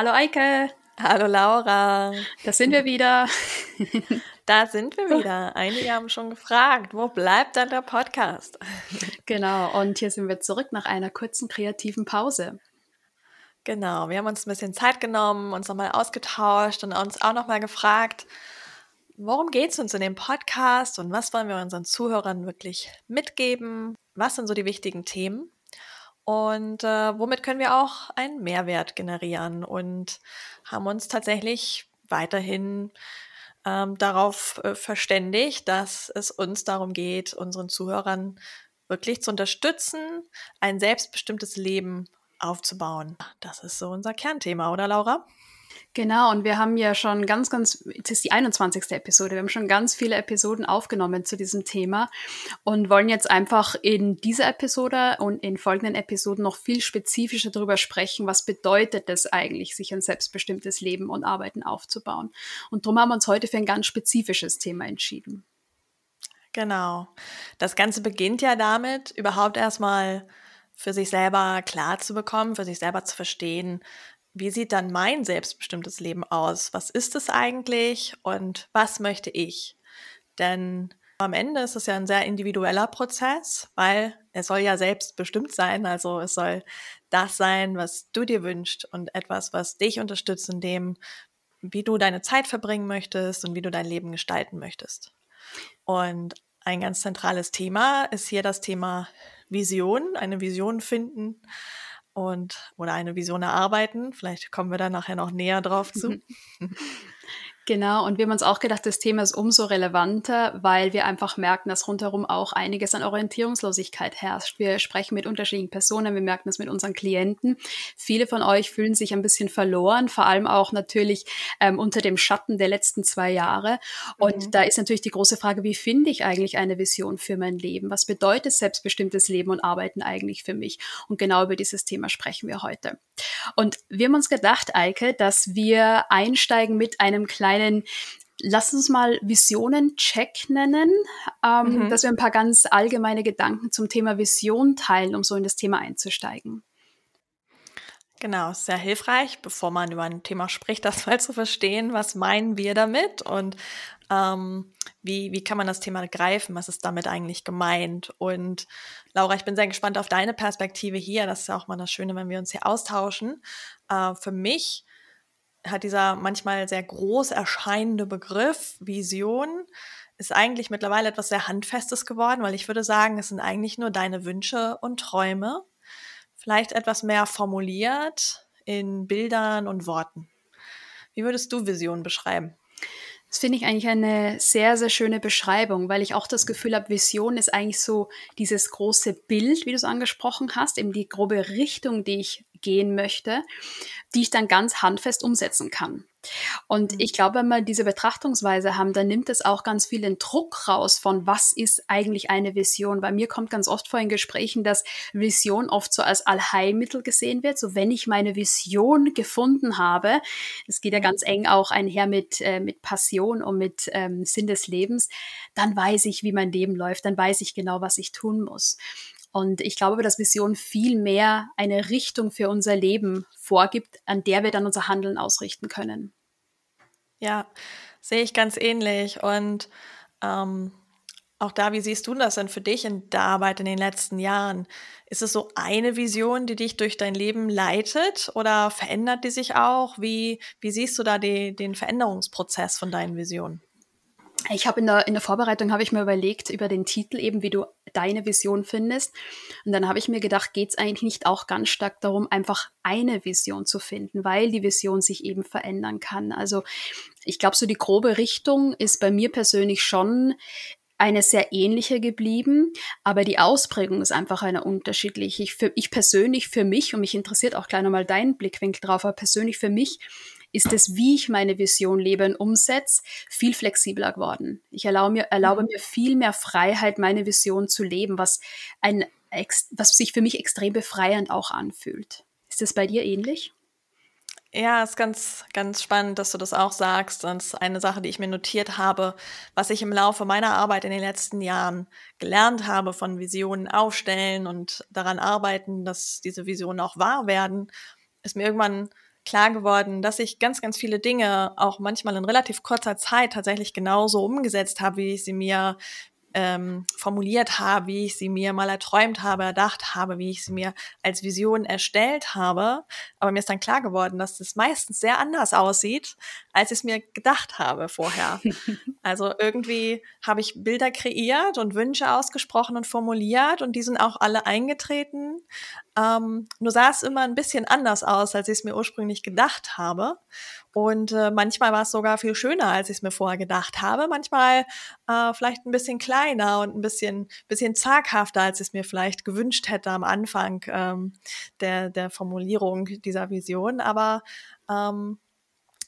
Hallo Eike. Hallo Laura. Da sind wir wieder. Da sind wir wieder. Einige haben schon gefragt, wo bleibt dann der Podcast? Genau, und hier sind wir zurück nach einer kurzen kreativen Pause. Genau, wir haben uns ein bisschen Zeit genommen, uns nochmal ausgetauscht und uns auch nochmal gefragt, worum geht es uns in dem Podcast und was wollen wir unseren Zuhörern wirklich mitgeben? Was sind so die wichtigen Themen? Und äh, womit können wir auch einen Mehrwert generieren und haben uns tatsächlich weiterhin ähm, darauf äh, verständigt, dass es uns darum geht, unseren Zuhörern wirklich zu unterstützen, ein selbstbestimmtes Leben aufzubauen. Das ist so unser Kernthema, oder Laura? Genau, und wir haben ja schon ganz, ganz, es ist die 21. Episode, wir haben schon ganz viele Episoden aufgenommen zu diesem Thema und wollen jetzt einfach in dieser Episode und in folgenden Episoden noch viel spezifischer darüber sprechen, was bedeutet es eigentlich, sich ein selbstbestimmtes Leben und Arbeiten aufzubauen. Und darum haben wir uns heute für ein ganz spezifisches Thema entschieden. Genau. Das Ganze beginnt ja damit, überhaupt erstmal für sich selber klar zu bekommen, für sich selber zu verstehen, wie sieht dann mein selbstbestimmtes Leben aus? Was ist es eigentlich und was möchte ich? Denn am Ende ist es ja ein sehr individueller Prozess, weil er soll ja selbstbestimmt sein. Also es soll das sein, was du dir wünschst und etwas, was dich unterstützt in dem, wie du deine Zeit verbringen möchtest und wie du dein Leben gestalten möchtest. Und ein ganz zentrales Thema ist hier das Thema Vision, eine Vision finden und oder eine Vision erarbeiten. Vielleicht kommen wir da nachher noch näher drauf zu. Genau, und wir haben uns auch gedacht, das Thema ist umso relevanter, weil wir einfach merken, dass rundherum auch einiges an Orientierungslosigkeit herrscht. Wir sprechen mit unterschiedlichen Personen, wir merken das mit unseren Klienten. Viele von euch fühlen sich ein bisschen verloren, vor allem auch natürlich ähm, unter dem Schatten der letzten zwei Jahre. Und mhm. da ist natürlich die große Frage, wie finde ich eigentlich eine Vision für mein Leben? Was bedeutet selbstbestimmtes Leben und Arbeiten eigentlich für mich? Und genau über dieses Thema sprechen wir heute. Und wir haben uns gedacht, Eike, dass wir einsteigen mit einem kleinen einen Lass uns mal Visionen-Check nennen, ähm, mhm. dass wir ein paar ganz allgemeine Gedanken zum Thema Vision teilen, um so in das Thema einzusteigen. Genau, sehr hilfreich, bevor man über ein Thema spricht, das mal zu verstehen, was meinen wir damit und ähm, wie, wie kann man das Thema greifen, was ist damit eigentlich gemeint. Und Laura, ich bin sehr gespannt auf deine Perspektive hier. Das ist ja auch mal das Schöne, wenn wir uns hier austauschen. Äh, für mich hat dieser manchmal sehr groß erscheinende Begriff Vision ist eigentlich mittlerweile etwas sehr Handfestes geworden, weil ich würde sagen, es sind eigentlich nur deine Wünsche und Träume, vielleicht etwas mehr formuliert in Bildern und Worten. Wie würdest du Vision beschreiben? Das finde ich eigentlich eine sehr, sehr schöne Beschreibung, weil ich auch das Gefühl habe, Vision ist eigentlich so dieses große Bild, wie du es angesprochen hast, eben die grobe Richtung, die ich gehen möchte, die ich dann ganz handfest umsetzen kann. Und mhm. ich glaube, wenn wir diese Betrachtungsweise haben, dann nimmt es auch ganz viel den Druck raus von, was ist eigentlich eine Vision. Bei mir kommt ganz oft vor in Gesprächen, dass Vision oft so als Allheilmittel gesehen wird. So, wenn ich meine Vision gefunden habe, das geht ja ganz eng auch einher mit, äh, mit Passion und mit ähm, Sinn des Lebens, dann weiß ich, wie mein Leben läuft, dann weiß ich genau, was ich tun muss. Und ich glaube, dass Vision viel mehr eine Richtung für unser Leben vorgibt, an der wir dann unser Handeln ausrichten können. Ja, sehe ich ganz ähnlich. Und ähm, auch da, wie siehst du das denn für dich in der Arbeit in den letzten Jahren? Ist es so eine Vision, die dich durch dein Leben leitet oder verändert die sich auch? Wie, wie siehst du da die, den Veränderungsprozess von deinen Visionen? Ich habe in der, in der Vorbereitung habe ich mir überlegt über den Titel eben, wie du deine Vision findest. Und dann habe ich mir gedacht, geht es eigentlich nicht auch ganz stark darum, einfach eine Vision zu finden, weil die Vision sich eben verändern kann. Also ich glaube, so die grobe Richtung ist bei mir persönlich schon eine sehr ähnliche geblieben, aber die Ausprägung ist einfach eine unterschiedliche. Ich, für, ich persönlich, für mich, und mich interessiert auch gleich nochmal dein Blickwinkel drauf, aber persönlich für mich ist es, wie ich meine Vision lebe und umsetze, viel flexibler geworden. Ich erlaube mir, erlaube mir viel mehr Freiheit, meine Vision zu leben, was, ein, was sich für mich extrem befreiend auch anfühlt. Ist das bei dir ähnlich? Ja, ist ganz, ganz spannend, dass du das auch sagst. Das ist eine Sache, die ich mir notiert habe, was ich im Laufe meiner Arbeit in den letzten Jahren gelernt habe von Visionen aufstellen und daran arbeiten, dass diese Visionen auch wahr werden, ist mir irgendwann klar geworden, dass ich ganz, ganz viele Dinge auch manchmal in relativ kurzer Zeit tatsächlich genauso umgesetzt habe, wie ich sie mir ähm, formuliert habe, wie ich sie mir mal erträumt habe, erdacht habe, wie ich sie mir als Vision erstellt habe. Aber mir ist dann klar geworden, dass es meistens sehr anders aussieht, als ich es mir gedacht habe vorher. also irgendwie habe ich Bilder kreiert und Wünsche ausgesprochen und formuliert und die sind auch alle eingetreten. Ähm, nur sah es immer ein bisschen anders aus, als ich es mir ursprünglich gedacht habe. Und äh, manchmal war es sogar viel schöner, als ich es mir vorher gedacht habe. Manchmal äh, vielleicht ein bisschen kleiner und ein bisschen, bisschen zaghafter, als ich es mir vielleicht gewünscht hätte am Anfang ähm, der, der Formulierung dieser Vision. Aber ähm,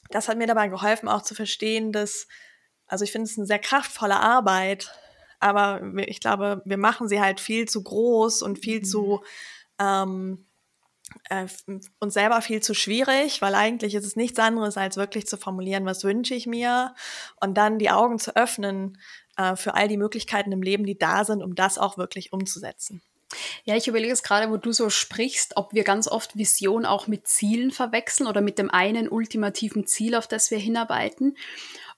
das hat mir dabei geholfen, auch zu verstehen, dass, also ich finde es eine sehr kraftvolle Arbeit, aber ich glaube, wir machen sie halt viel zu groß und viel mhm. zu ähm, äh, uns selber viel zu schwierig, weil eigentlich ist es nichts anderes, als wirklich zu formulieren, was wünsche ich mir und dann die Augen zu öffnen äh, für all die Möglichkeiten im Leben, die da sind, um das auch wirklich umzusetzen. Ja, ich überlege es gerade, wo du so sprichst, ob wir ganz oft Vision auch mit Zielen verwechseln oder mit dem einen ultimativen Ziel, auf das wir hinarbeiten.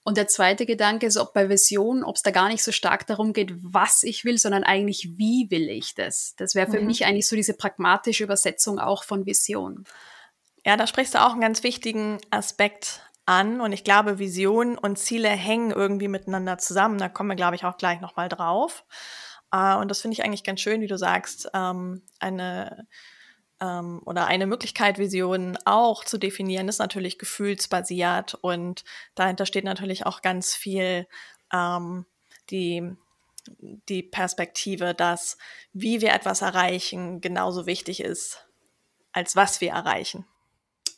Und der zweite Gedanke ist, ob bei Vision, ob es da gar nicht so stark darum geht, was ich will, sondern eigentlich, wie will ich das? Das wäre für mhm. mich eigentlich so diese pragmatische Übersetzung auch von Vision. Ja, da sprichst du auch einen ganz wichtigen Aspekt an. Und ich glaube, Vision und Ziele hängen irgendwie miteinander zusammen. Da kommen wir, glaube ich, auch gleich nochmal drauf. Äh, und das finde ich eigentlich ganz schön, wie du sagst, ähm, eine ähm, oder eine Möglichkeit, Visionen auch zu definieren, ist natürlich gefühlsbasiert und dahinter steht natürlich auch ganz viel ähm, die, die Perspektive, dass wie wir etwas erreichen genauso wichtig ist, als was wir erreichen.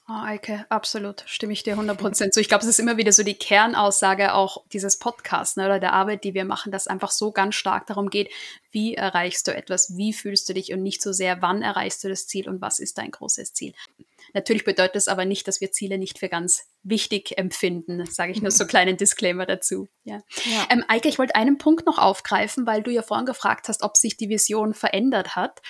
Oh, Eike, absolut, stimme ich dir 100% zu. Ich glaube, es ist immer wieder so die Kernaussage auch dieses Podcasts ne, oder der Arbeit, die wir machen, dass einfach so ganz stark darum geht, wie erreichst du etwas, wie fühlst du dich und nicht so sehr, wann erreichst du das Ziel und was ist dein großes Ziel. Natürlich bedeutet das aber nicht, dass wir Ziele nicht für ganz wichtig empfinden, sage ich nur so einen kleinen Disclaimer dazu. Ja. ja. Ähm, Eike, ich wollte einen Punkt noch aufgreifen, weil du ja vorhin gefragt hast, ob sich die Vision verändert hat.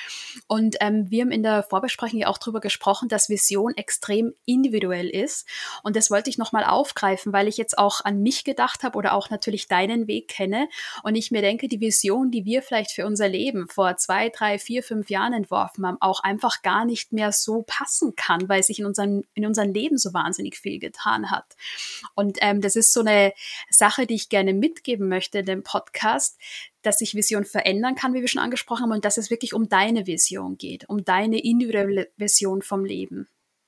Und ähm, wir haben in der Vorbesprechung ja auch darüber gesprochen, dass Vision extrem individuell ist. Und das wollte ich nochmal aufgreifen, weil ich jetzt auch an mich gedacht habe oder auch natürlich deinen Weg kenne. Und ich mir denke, die Vision, die wir vielleicht für unser Leben vor zwei, drei, vier, fünf Jahren entworfen haben, auch einfach gar nicht mehr so passen kann, weil sich in unserem, in unserem Leben so wahnsinnig viel getan hat. Und ähm, das ist so eine Sache, die ich gerne mitgeben möchte in dem Podcast, dass sich Vision verändern kann, wie wir schon angesprochen haben, und dass es wirklich um deine Vision geht, um deine individuelle Vision vom Leben.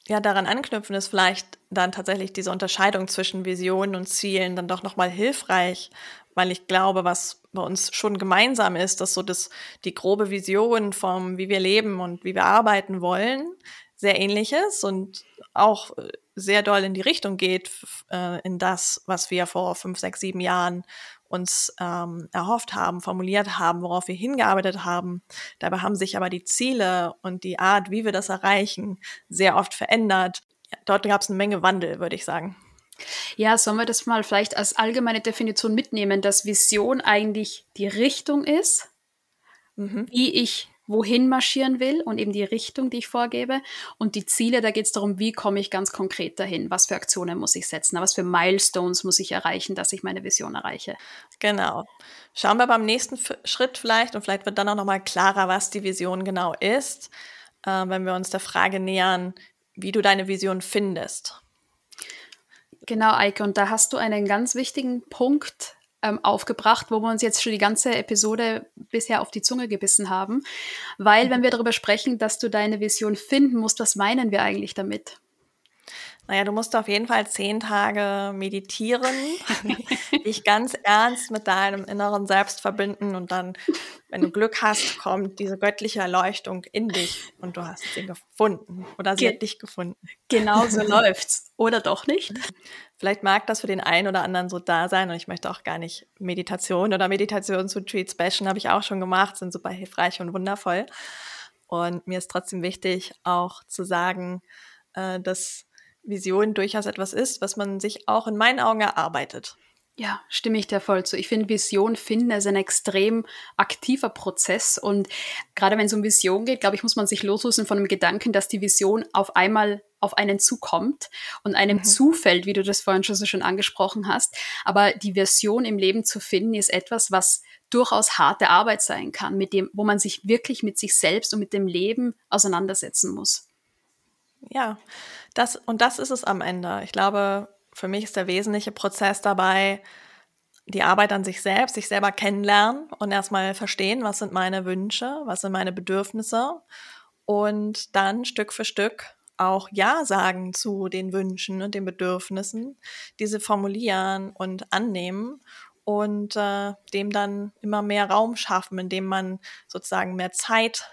Ja, daran anknüpfen ist vielleicht dann tatsächlich diese Unterscheidung zwischen Visionen und Zielen dann doch nochmal hilfreich, weil ich glaube, was bei uns schon gemeinsam ist, dass so das, die grobe Vision vom, wie wir leben und wie wir arbeiten wollen, sehr ähnlich ist und auch äh, sehr doll in die Richtung geht, äh, in das, was wir vor fünf, sechs, sieben Jahren uns ähm, erhofft haben, formuliert haben, worauf wir hingearbeitet haben. Dabei haben sich aber die Ziele und die Art, wie wir das erreichen, sehr oft verändert. Dort gab es eine Menge Wandel, würde ich sagen. Ja, sollen wir das mal vielleicht als allgemeine Definition mitnehmen, dass Vision eigentlich die Richtung ist, mhm. wie ich wohin marschieren will und eben die Richtung, die ich vorgebe. Und die Ziele, da geht es darum, wie komme ich ganz konkret dahin, was für Aktionen muss ich setzen, was für Milestones muss ich erreichen, dass ich meine Vision erreiche. Genau. Schauen wir beim nächsten Schritt vielleicht und vielleicht wird dann auch nochmal klarer, was die Vision genau ist, äh, wenn wir uns der Frage nähern, wie du deine Vision findest. Genau, Eike, und da hast du einen ganz wichtigen Punkt ähm, aufgebracht, wo wir uns jetzt schon die ganze Episode bisher auf die Zunge gebissen haben. Weil, wenn wir darüber sprechen, dass du deine Vision finden musst, was meinen wir eigentlich damit? Naja, du musst auf jeden Fall zehn Tage meditieren, dich ganz ernst mit deinem inneren Selbst verbinden und dann, wenn du Glück hast, kommt diese göttliche Erleuchtung in dich und du hast sie gefunden oder sie Ge hat dich gefunden. Genau so läuft's. Oder doch nicht? Vielleicht mag das für den einen oder anderen so da sein und ich möchte auch gar nicht Meditation oder Meditation zu Treats bashen, habe ich auch schon gemacht, sind super hilfreich und wundervoll. Und mir ist trotzdem wichtig, auch zu sagen, äh, dass Vision durchaus etwas ist, was man sich auch in meinen Augen erarbeitet. Ja, stimme ich dir voll zu. Ich finde, Vision finden ist ein extrem aktiver Prozess. Und gerade wenn es um Vision geht, glaube ich, muss man sich loslösen von dem Gedanken, dass die Vision auf einmal auf einen zukommt und einem mhm. zufällt, wie du das vorhin schon so schön angesprochen hast. Aber die Vision im Leben zu finden, ist etwas, was durchaus harte Arbeit sein kann, mit dem, wo man sich wirklich mit sich selbst und mit dem Leben auseinandersetzen muss. Ja, das, und das ist es am Ende. Ich glaube, für mich ist der wesentliche Prozess dabei, die Arbeit an sich selbst, sich selber kennenlernen und erstmal verstehen, was sind meine Wünsche, was sind meine Bedürfnisse und dann Stück für Stück auch Ja sagen zu den Wünschen und den Bedürfnissen, diese formulieren und annehmen und äh, dem dann immer mehr Raum schaffen, indem man sozusagen mehr Zeit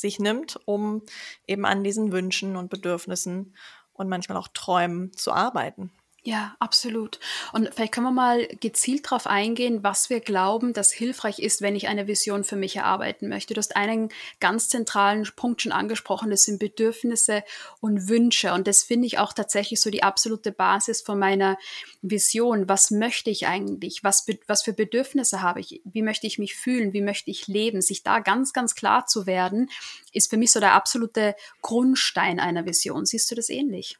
sich nimmt, um eben an diesen Wünschen und Bedürfnissen und manchmal auch Träumen zu arbeiten. Ja, absolut. Und vielleicht können wir mal gezielt darauf eingehen, was wir glauben, dass hilfreich ist, wenn ich eine Vision für mich erarbeiten möchte. Du hast einen ganz zentralen Punkt schon angesprochen, das sind Bedürfnisse und Wünsche. Und das finde ich auch tatsächlich so die absolute Basis von meiner Vision. Was möchte ich eigentlich? Was, was für Bedürfnisse habe ich? Wie möchte ich mich fühlen? Wie möchte ich leben? Sich da ganz, ganz klar zu werden, ist für mich so der absolute Grundstein einer Vision. Siehst du das ähnlich?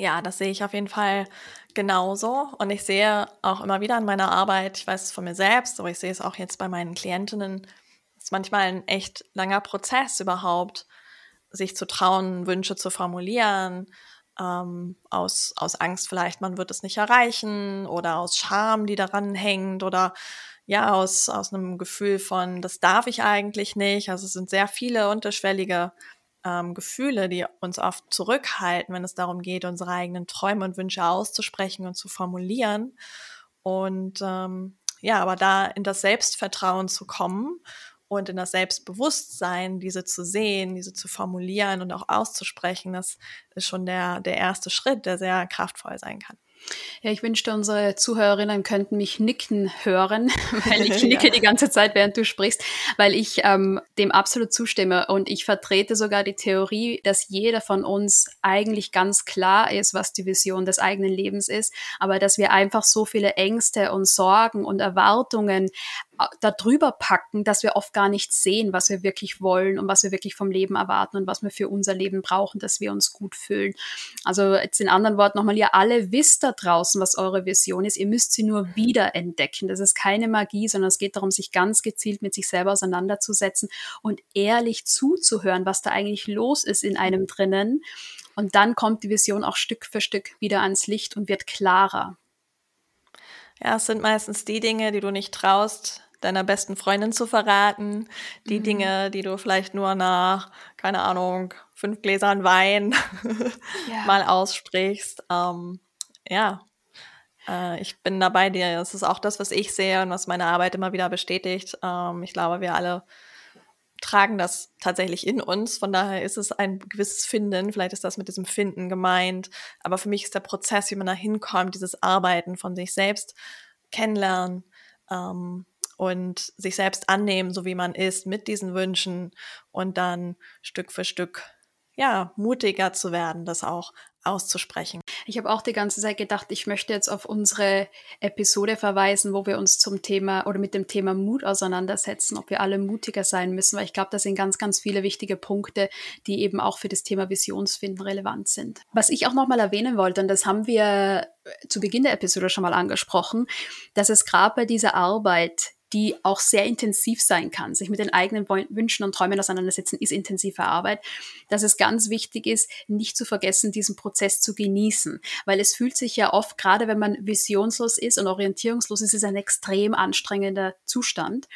Ja, das sehe ich auf jeden Fall genauso. Und ich sehe auch immer wieder in meiner Arbeit, ich weiß es von mir selbst, aber ich sehe es auch jetzt bei meinen Klientinnen, es ist manchmal ein echt langer Prozess überhaupt, sich zu trauen, Wünsche zu formulieren, ähm, aus, aus Angst vielleicht, man wird es nicht erreichen oder aus Scham, die daran hängt oder ja, aus, aus einem Gefühl von, das darf ich eigentlich nicht. Also es sind sehr viele unterschwellige ähm, Gefühle, die uns oft zurückhalten, wenn es darum geht, unsere eigenen Träume und Wünsche auszusprechen und zu formulieren. Und ähm, ja, aber da in das Selbstvertrauen zu kommen und in das Selbstbewusstsein, diese zu sehen, diese zu formulieren und auch auszusprechen, das ist schon der, der erste Schritt, der sehr kraftvoll sein kann. Ja, ich wünschte, unsere Zuhörerinnen könnten mich nicken hören, weil ich nicke ja. die ganze Zeit, während du sprichst, weil ich ähm, dem absolut zustimme und ich vertrete sogar die Theorie, dass jeder von uns eigentlich ganz klar ist, was die Vision des eigenen Lebens ist, aber dass wir einfach so viele Ängste und Sorgen und Erwartungen da drüber packen, dass wir oft gar nicht sehen, was wir wirklich wollen und was wir wirklich vom Leben erwarten und was wir für unser Leben brauchen, dass wir uns gut fühlen. Also jetzt in anderen Worten nochmal, ihr alle wisst da draußen, was eure Vision ist. Ihr müsst sie nur wieder entdecken. Das ist keine Magie, sondern es geht darum, sich ganz gezielt mit sich selber auseinanderzusetzen und ehrlich zuzuhören, was da eigentlich los ist in einem drinnen. Und dann kommt die Vision auch Stück für Stück wieder ans Licht und wird klarer. Ja, es sind meistens die Dinge, die du nicht traust, deiner besten Freundin zu verraten, die mhm. Dinge, die du vielleicht nur nach, keine Ahnung, fünf Gläsern Wein ja. mal aussprichst. Ähm, ja, äh, ich bin da bei dir. Das ist auch das, was ich sehe und was meine Arbeit immer wieder bestätigt. Ähm, ich glaube, wir alle tragen das tatsächlich in uns. Von daher ist es ein gewisses Finden. Vielleicht ist das mit diesem Finden gemeint. Aber für mich ist der Prozess, wie man da hinkommt, dieses Arbeiten von sich selbst kennenlernen, ähm, und sich selbst annehmen, so wie man ist, mit diesen Wünschen und dann Stück für Stück ja, mutiger zu werden, das auch auszusprechen. Ich habe auch die ganze Zeit gedacht, ich möchte jetzt auf unsere Episode verweisen, wo wir uns zum Thema oder mit dem Thema Mut auseinandersetzen, ob wir alle mutiger sein müssen, weil ich glaube, das sind ganz, ganz viele wichtige Punkte, die eben auch für das Thema Visionsfinden relevant sind. Was ich auch nochmal erwähnen wollte, und das haben wir zu Beginn der Episode schon mal angesprochen, dass es gerade bei dieser Arbeit die auch sehr intensiv sein kann. Sich mit den eigenen Wünschen und Träumen auseinandersetzen ist intensive Arbeit. Dass es ganz wichtig ist, nicht zu vergessen, diesen Prozess zu genießen. Weil es fühlt sich ja oft, gerade wenn man visionslos ist und orientierungslos ist, ist es ein extrem anstrengender Zustand.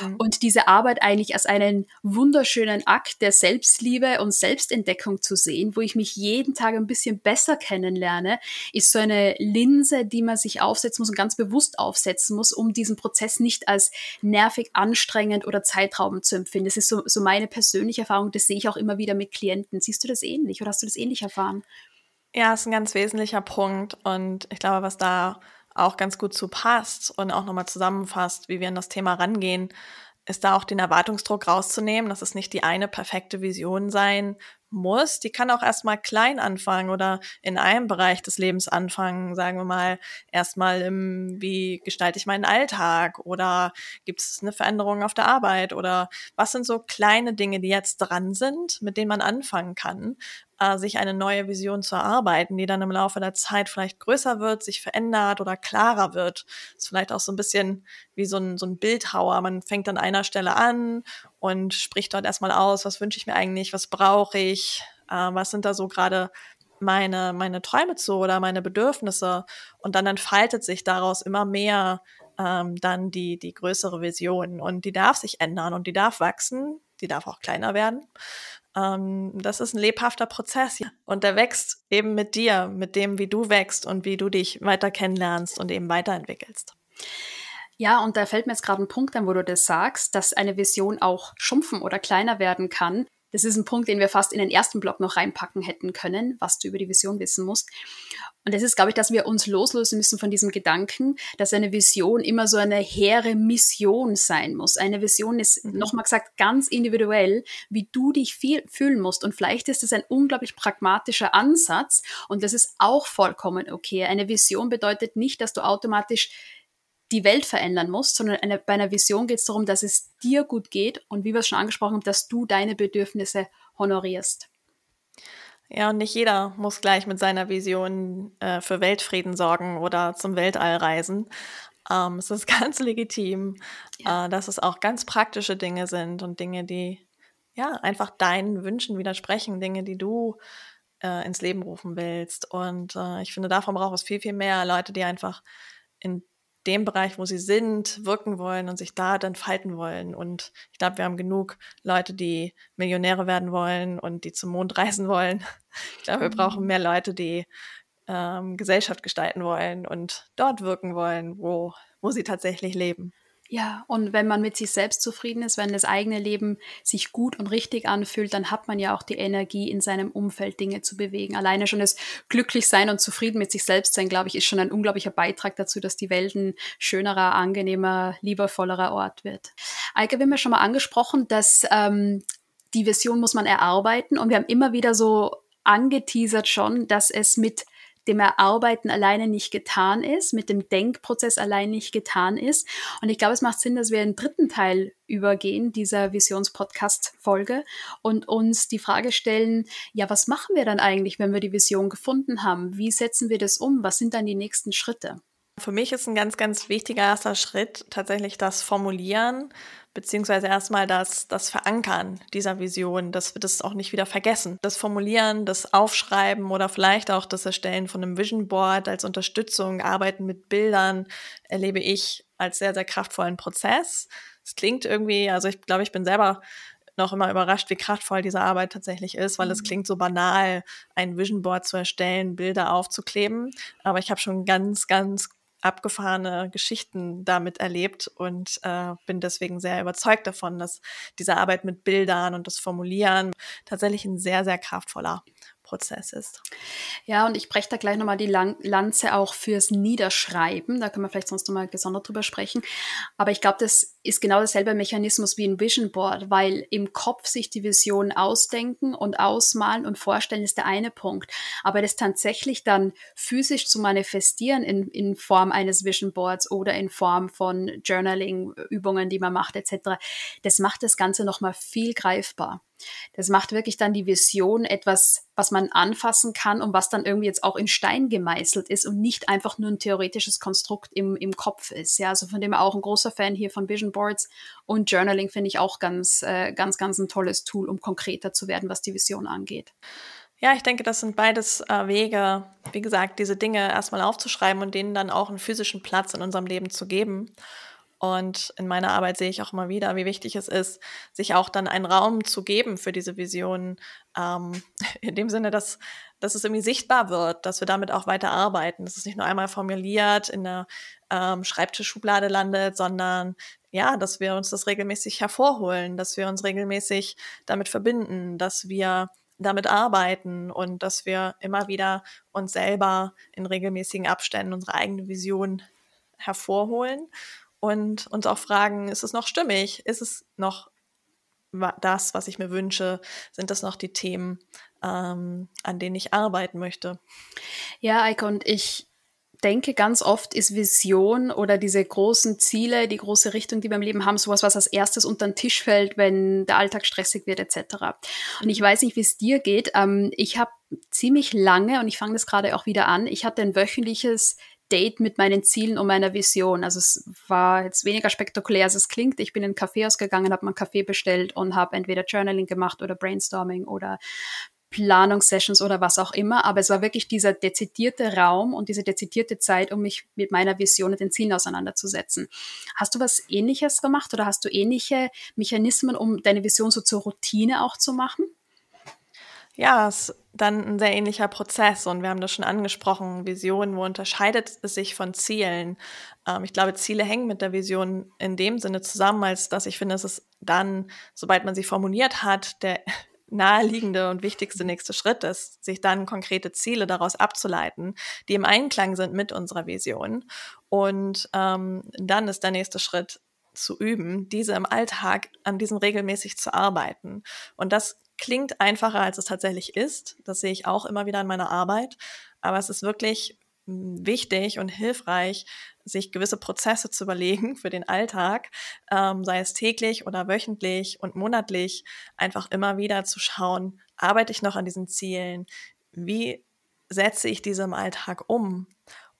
Mhm. Und diese Arbeit eigentlich als einen wunderschönen Akt der Selbstliebe und Selbstentdeckung zu sehen, wo ich mich jeden Tag ein bisschen besser kennenlerne, ist so eine Linse, die man sich aufsetzen muss und ganz bewusst aufsetzen muss, um diesen Prozess nicht als nervig, anstrengend oder zeitraubend zu empfinden. Das ist so, so meine persönliche Erfahrung, das sehe ich auch immer wieder mit Klienten. Siehst du das ähnlich oder hast du das ähnlich erfahren? Ja, ist ein ganz wesentlicher Punkt und ich glaube, was da auch ganz gut zu passt und auch nochmal zusammenfasst, wie wir an das Thema rangehen, ist da auch den Erwartungsdruck rauszunehmen, dass es nicht die eine perfekte Vision sein muss, die kann auch erstmal klein anfangen oder in einem Bereich des Lebens anfangen, sagen wir mal, erstmal im, wie gestalte ich meinen Alltag oder gibt es eine Veränderung auf der Arbeit oder was sind so kleine Dinge, die jetzt dran sind, mit denen man anfangen kann, äh, sich eine neue Vision zu erarbeiten, die dann im Laufe der Zeit vielleicht größer wird, sich verändert oder klarer wird. Ist vielleicht auch so ein bisschen wie so ein, so ein Bildhauer. Man fängt an einer Stelle an und spricht dort erstmal aus, was wünsche ich mir eigentlich, was brauche ich, äh, was sind da so gerade meine, meine Träume zu oder meine Bedürfnisse. Und dann entfaltet sich daraus immer mehr ähm, dann die, die größere Vision. Und die darf sich ändern und die darf wachsen, die darf auch kleiner werden. Ähm, das ist ein lebhafter Prozess. Und der wächst eben mit dir, mit dem, wie du wächst und wie du dich weiter kennenlernst und eben weiterentwickelst. Ja, und da fällt mir jetzt gerade ein Punkt an, wo du das sagst, dass eine Vision auch schrumpfen oder kleiner werden kann. Das ist ein Punkt, den wir fast in den ersten Block noch reinpacken hätten können, was du über die Vision wissen musst. Und das ist, glaube ich, dass wir uns loslösen müssen von diesem Gedanken, dass eine Vision immer so eine hehre Mission sein muss. Eine Vision ist, mhm. nochmal gesagt, ganz individuell, wie du dich fühlen musst. Und vielleicht ist es ein unglaublich pragmatischer Ansatz und das ist auch vollkommen okay. Eine Vision bedeutet nicht, dass du automatisch die Welt verändern musst, sondern eine, bei einer Vision geht es darum, dass es dir gut geht und wie wir es schon angesprochen haben, dass du deine Bedürfnisse honorierst. Ja, und nicht jeder muss gleich mit seiner Vision äh, für Weltfrieden sorgen oder zum Weltall reisen. Ähm, es ist ganz legitim, ja. äh, dass es auch ganz praktische Dinge sind und Dinge, die ja einfach deinen Wünschen widersprechen, Dinge, die du äh, ins Leben rufen willst. Und äh, ich finde, davon braucht es viel, viel mehr Leute, die einfach in dem Bereich, wo sie sind, wirken wollen und sich da dann falten wollen. Und ich glaube, wir haben genug Leute, die Millionäre werden wollen und die zum Mond reisen wollen. Ich glaube, wir brauchen mehr Leute, die ähm, Gesellschaft gestalten wollen und dort wirken wollen, wo, wo sie tatsächlich leben. Ja, und wenn man mit sich selbst zufrieden ist, wenn das eigene Leben sich gut und richtig anfühlt, dann hat man ja auch die Energie, in seinem Umfeld Dinge zu bewegen. Alleine schon das Glücklichsein und zufrieden mit sich selbst sein, glaube ich, ist schon ein unglaublicher Beitrag dazu, dass die Welt ein schönerer, angenehmer, liebevollerer Ort wird. Eike, wir haben ja schon mal angesprochen, dass ähm, die Vision muss man erarbeiten und wir haben immer wieder so angeteasert schon, dass es mit dem Erarbeiten alleine nicht getan ist, mit dem Denkprozess allein nicht getan ist. Und ich glaube, es macht Sinn, dass wir einen dritten Teil übergehen, dieser Visions-Podcast-Folge, und uns die Frage stellen, ja, was machen wir dann eigentlich, wenn wir die Vision gefunden haben? Wie setzen wir das um? Was sind dann die nächsten Schritte? Für mich ist ein ganz, ganz wichtiger erster Schritt tatsächlich das Formulieren beziehungsweise erstmal das, das Verankern dieser Vision, dass wir das auch nicht wieder vergessen. Das Formulieren, das Aufschreiben oder vielleicht auch das Erstellen von einem Vision Board als Unterstützung, Arbeiten mit Bildern, erlebe ich als sehr, sehr kraftvollen Prozess. Es klingt irgendwie, also ich glaube, ich bin selber noch immer überrascht, wie kraftvoll diese Arbeit tatsächlich ist, weil es mhm. klingt so banal, ein Vision Board zu erstellen, Bilder aufzukleben. Aber ich habe schon ganz, ganz abgefahrene Geschichten damit erlebt und äh, bin deswegen sehr überzeugt davon, dass diese Arbeit mit Bildern und das Formulieren tatsächlich ein sehr, sehr kraftvoller Prozess ist. Ja, und ich breche da gleich nochmal die Lanze auch fürs Niederschreiben. Da können wir vielleicht sonst nochmal gesondert drüber sprechen. Aber ich glaube, das ist genau derselbe Mechanismus wie ein Vision Board, weil im Kopf sich die Vision ausdenken und ausmalen und vorstellen ist der eine Punkt. Aber das tatsächlich dann physisch zu manifestieren in, in Form eines Vision Boards oder in Form von Journaling-Übungen, die man macht, etc., das macht das Ganze nochmal viel greifbar. Das macht wirklich dann die Vision etwas, was man anfassen kann und was dann irgendwie jetzt auch in Stein gemeißelt ist und nicht einfach nur ein theoretisches Konstrukt im, im Kopf ist. Ja, also von dem auch ein großer Fan hier von Vision Boards und Journaling finde ich auch ganz, äh, ganz, ganz ein tolles Tool, um konkreter zu werden, was die Vision angeht. Ja, ich denke, das sind beides äh, Wege, wie gesagt, diese Dinge erstmal aufzuschreiben und denen dann auch einen physischen Platz in unserem Leben zu geben. Und in meiner Arbeit sehe ich auch immer wieder, wie wichtig es ist, sich auch dann einen Raum zu geben für diese Visionen. Ähm, in dem Sinne, dass, dass es irgendwie sichtbar wird, dass wir damit auch weiter arbeiten, dass es nicht nur einmal formuliert in der ähm, Schreibtischschublade landet, sondern ja, dass wir uns das regelmäßig hervorholen, dass wir uns regelmäßig damit verbinden, dass wir damit arbeiten und dass wir immer wieder uns selber in regelmäßigen Abständen unsere eigene Vision hervorholen und uns auch fragen, ist es noch stimmig? Ist es noch das, was ich mir wünsche? Sind das noch die Themen, ähm, an denen ich arbeiten möchte? Ja, Eike, und ich denke, ganz oft ist Vision oder diese großen Ziele, die große Richtung, die wir im Leben haben, sowas, was als erstes unter den Tisch fällt, wenn der Alltag stressig wird, etc. Und ich weiß nicht, wie es dir geht. Ähm, ich habe ziemlich lange, und ich fange das gerade auch wieder an, ich hatte ein wöchentliches Date mit meinen Zielen und meiner Vision. Also es war jetzt weniger spektakulär, als es klingt. Ich bin in einen Café ausgegangen, habe mir einen Kaffee bestellt und habe entweder Journaling gemacht oder Brainstorming oder Planungssessions oder was auch immer. Aber es war wirklich dieser dezidierte Raum und diese dezidierte Zeit, um mich mit meiner Vision und den Zielen auseinanderzusetzen. Hast du was Ähnliches gemacht oder hast du ähnliche Mechanismen, um deine Vision so zur Routine auch zu machen? Ja, es ist dann ein sehr ähnlicher Prozess und wir haben das schon angesprochen. Vision, wo unterscheidet es sich von Zielen? Ähm, ich glaube, Ziele hängen mit der Vision in dem Sinne zusammen, als dass ich finde, es ist dann, sobald man sie formuliert hat, der naheliegende und wichtigste nächste Schritt ist, sich dann konkrete Ziele daraus abzuleiten, die im Einklang sind mit unserer Vision. Und ähm, dann ist der nächste Schritt zu üben, diese im Alltag an diesen regelmäßig zu arbeiten. Und das klingt einfacher, als es tatsächlich ist. Das sehe ich auch immer wieder in meiner Arbeit. Aber es ist wirklich hm, wichtig und hilfreich, sich gewisse Prozesse zu überlegen für den Alltag, ähm, sei es täglich oder wöchentlich und monatlich, einfach immer wieder zu schauen, arbeite ich noch an diesen Zielen? Wie setze ich diese im Alltag um?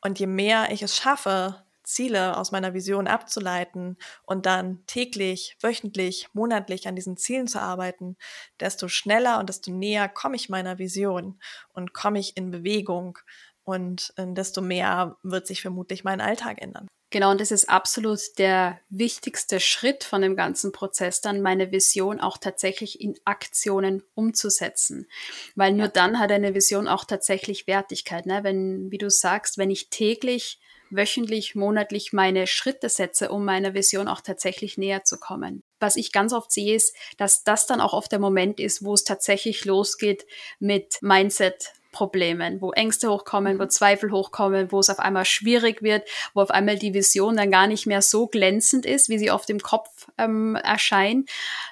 Und je mehr ich es schaffe, Ziele aus meiner Vision abzuleiten und dann täglich, wöchentlich, monatlich an diesen Zielen zu arbeiten, desto schneller und desto näher komme ich meiner Vision und komme ich in Bewegung und äh, desto mehr wird sich vermutlich mein Alltag ändern. Genau, und das ist absolut der wichtigste Schritt von dem ganzen Prozess, dann meine Vision auch tatsächlich in Aktionen umzusetzen. Weil nur ja. dann hat eine Vision auch tatsächlich Wertigkeit. Ne? Wenn, wie du sagst, wenn ich täglich wöchentlich, monatlich meine Schritte setze, um meiner Vision auch tatsächlich näher zu kommen. Was ich ganz oft sehe, ist, dass das dann auch oft der Moment ist, wo es tatsächlich losgeht mit Mindset, Problemen, wo Ängste hochkommen, wo mhm. Zweifel hochkommen, wo es auf einmal schwierig wird, wo auf einmal die Vision dann gar nicht mehr so glänzend ist, wie sie oft im Kopf ähm, erscheint,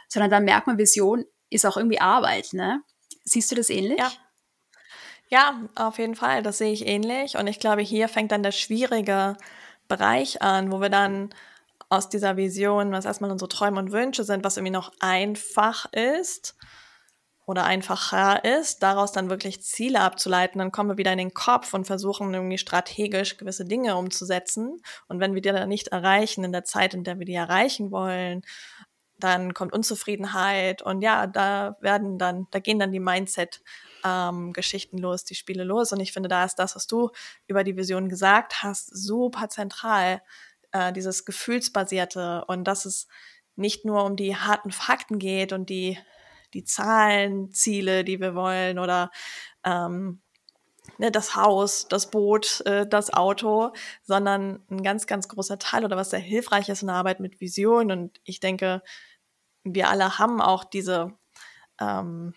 sondern dann merkt man, Vision ist auch irgendwie Arbeit. Ne? Siehst du das ähnlich? Ja, ja, auf jeden Fall. Das sehe ich ähnlich. Und ich glaube, hier fängt dann der schwierige Bereich an, wo wir dann aus dieser Vision, was erstmal unsere Träume und Wünsche sind, was irgendwie noch einfach ist oder einfacher ist, daraus dann wirklich Ziele abzuleiten, dann kommen wir wieder in den Kopf und versuchen irgendwie strategisch gewisse Dinge umzusetzen. Und wenn wir die dann nicht erreichen in der Zeit, in der wir die erreichen wollen, dann kommt Unzufriedenheit und ja, da werden dann, da gehen dann die Mindset ähm, Geschichten los, die Spiele los. Und ich finde, da ist das, was du über die Vision gesagt hast, super zentral, äh, dieses Gefühlsbasierte und dass es nicht nur um die harten Fakten geht und die, die Zahlen, Ziele, die wir wollen oder ähm, ne, das Haus, das Boot, äh, das Auto, sondern ein ganz, ganz großer Teil oder was sehr hilfreich ist in der Arbeit mit Vision. Und ich denke, wir alle haben auch diese ähm,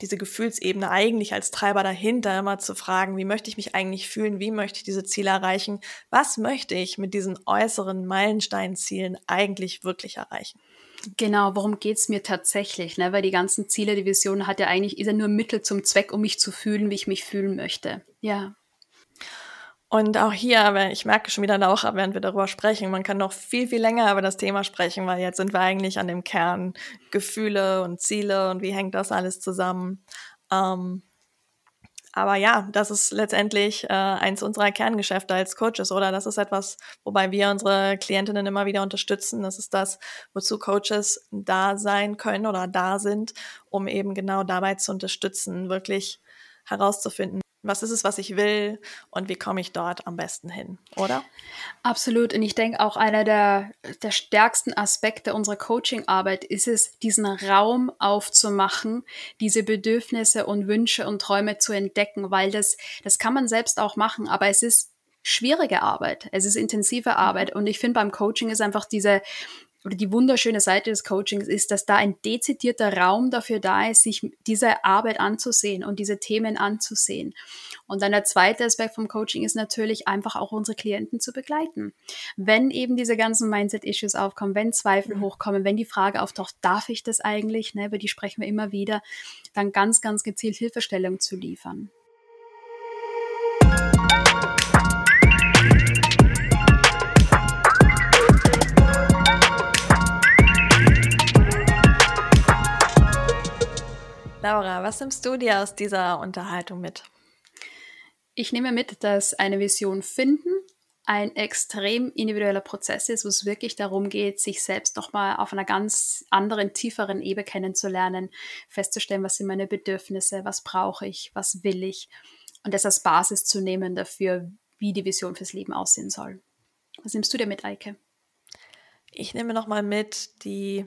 diese Gefühlsebene eigentlich als Treiber dahinter immer zu fragen, wie möchte ich mich eigentlich fühlen, wie möchte ich diese Ziele erreichen, was möchte ich mit diesen äußeren Meilensteinzielen eigentlich wirklich erreichen. Genau, worum geht's mir tatsächlich? Ne? Weil die ganzen Ziele, die Vision hat ja eigentlich, ist ja nur Mittel zum Zweck, um mich zu fühlen, wie ich mich fühlen möchte. Ja. Und auch hier, ich merke schon wieder auch, während wir darüber sprechen, man kann noch viel, viel länger über das Thema sprechen, weil jetzt sind wir eigentlich an dem Kern Gefühle und Ziele und wie hängt das alles zusammen. Ähm, aber ja, das ist letztendlich äh, eins unserer Kerngeschäfte als Coaches, oder? Das ist etwas, wobei wir unsere Klientinnen immer wieder unterstützen. Das ist das, wozu Coaches da sein können oder da sind, um eben genau dabei zu unterstützen, wirklich herauszufinden, was ist es, was ich will und wie komme ich dort am besten hin, oder? Absolut. Und ich denke auch einer der, der stärksten Aspekte unserer Coaching-Arbeit ist es, diesen Raum aufzumachen, diese Bedürfnisse und Wünsche und Träume zu entdecken, weil das, das kann man selbst auch machen, aber es ist schwierige Arbeit, es ist intensive Arbeit und ich finde beim Coaching ist einfach diese, oder die wunderschöne Seite des Coachings ist, dass da ein dezidierter Raum dafür da ist, sich diese Arbeit anzusehen und diese Themen anzusehen. Und dann der zweite Aspekt vom Coaching ist natürlich einfach auch unsere Klienten zu begleiten. Wenn eben diese ganzen Mindset-Issues aufkommen, wenn Zweifel mhm. hochkommen, wenn die Frage auftaucht, darf ich das eigentlich, ne, über die sprechen wir immer wieder, dann ganz, ganz gezielt Hilfestellung zu liefern. Laura, was nimmst du dir aus dieser Unterhaltung mit? Ich nehme mit, dass eine Vision finden ein extrem individueller Prozess ist, wo es wirklich darum geht, sich selbst nochmal auf einer ganz anderen, tieferen Ebene kennenzulernen, festzustellen, was sind meine Bedürfnisse, was brauche ich, was will ich und das als Basis zu nehmen dafür, wie die Vision fürs Leben aussehen soll. Was nimmst du dir mit, Eike? Ich nehme nochmal mit die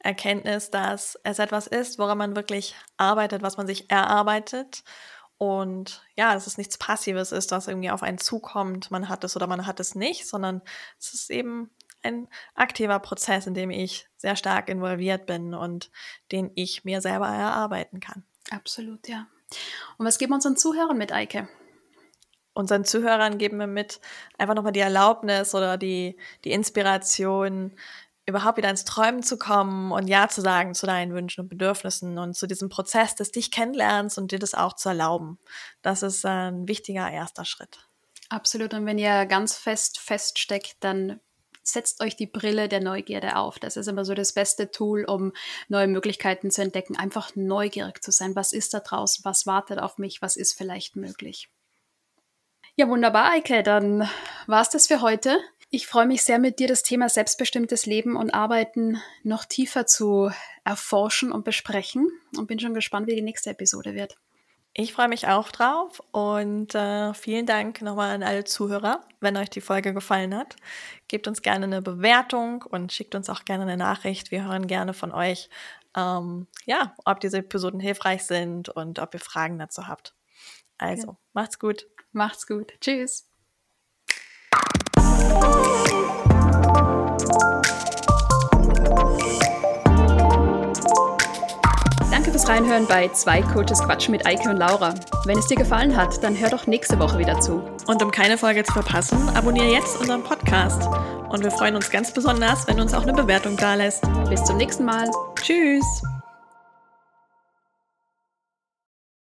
Erkenntnis, dass es etwas ist, woran man wirklich arbeitet, was man sich erarbeitet. Und ja, dass es nichts Passives ist, was irgendwie auf einen zukommt, man hat es oder man hat es nicht, sondern es ist eben ein aktiver Prozess, in dem ich sehr stark involviert bin und den ich mir selber erarbeiten kann. Absolut, ja. Und was geben wir unseren Zuhörern mit, Eike? Unseren Zuhörern geben wir mit einfach nochmal die Erlaubnis oder die, die Inspiration, überhaupt wieder ins Träumen zu kommen und Ja zu sagen zu deinen Wünschen und Bedürfnissen und zu diesem Prozess des dich kennenlernst und dir das auch zu erlauben. Das ist ein wichtiger erster Schritt. Absolut. Und wenn ihr ganz fest feststeckt, dann setzt euch die Brille der Neugierde auf. Das ist immer so das beste Tool, um neue Möglichkeiten zu entdecken. Einfach neugierig zu sein. Was ist da draußen? Was wartet auf mich? Was ist vielleicht möglich? Ja, wunderbar, Eike. Dann war es das für heute. Ich freue mich sehr, mit dir das Thema selbstbestimmtes Leben und Arbeiten noch tiefer zu erforschen und besprechen und bin schon gespannt, wie die nächste Episode wird. Ich freue mich auch drauf und äh, vielen Dank nochmal an alle Zuhörer. Wenn euch die Folge gefallen hat, gebt uns gerne eine Bewertung und schickt uns auch gerne eine Nachricht. Wir hören gerne von euch, ähm, ja, ob diese Episoden hilfreich sind und ob ihr Fragen dazu habt. Also, okay. macht's gut. Macht's gut. Tschüss. Danke fürs Reinhören bei Zwei Coaches Quatschen mit Eike und Laura. Wenn es dir gefallen hat, dann hör doch nächste Woche wieder zu. Und um keine Folge zu verpassen, abonniere jetzt unseren Podcast. Und wir freuen uns ganz besonders, wenn du uns auch eine Bewertung da lässt. Bis zum nächsten Mal. Tschüss.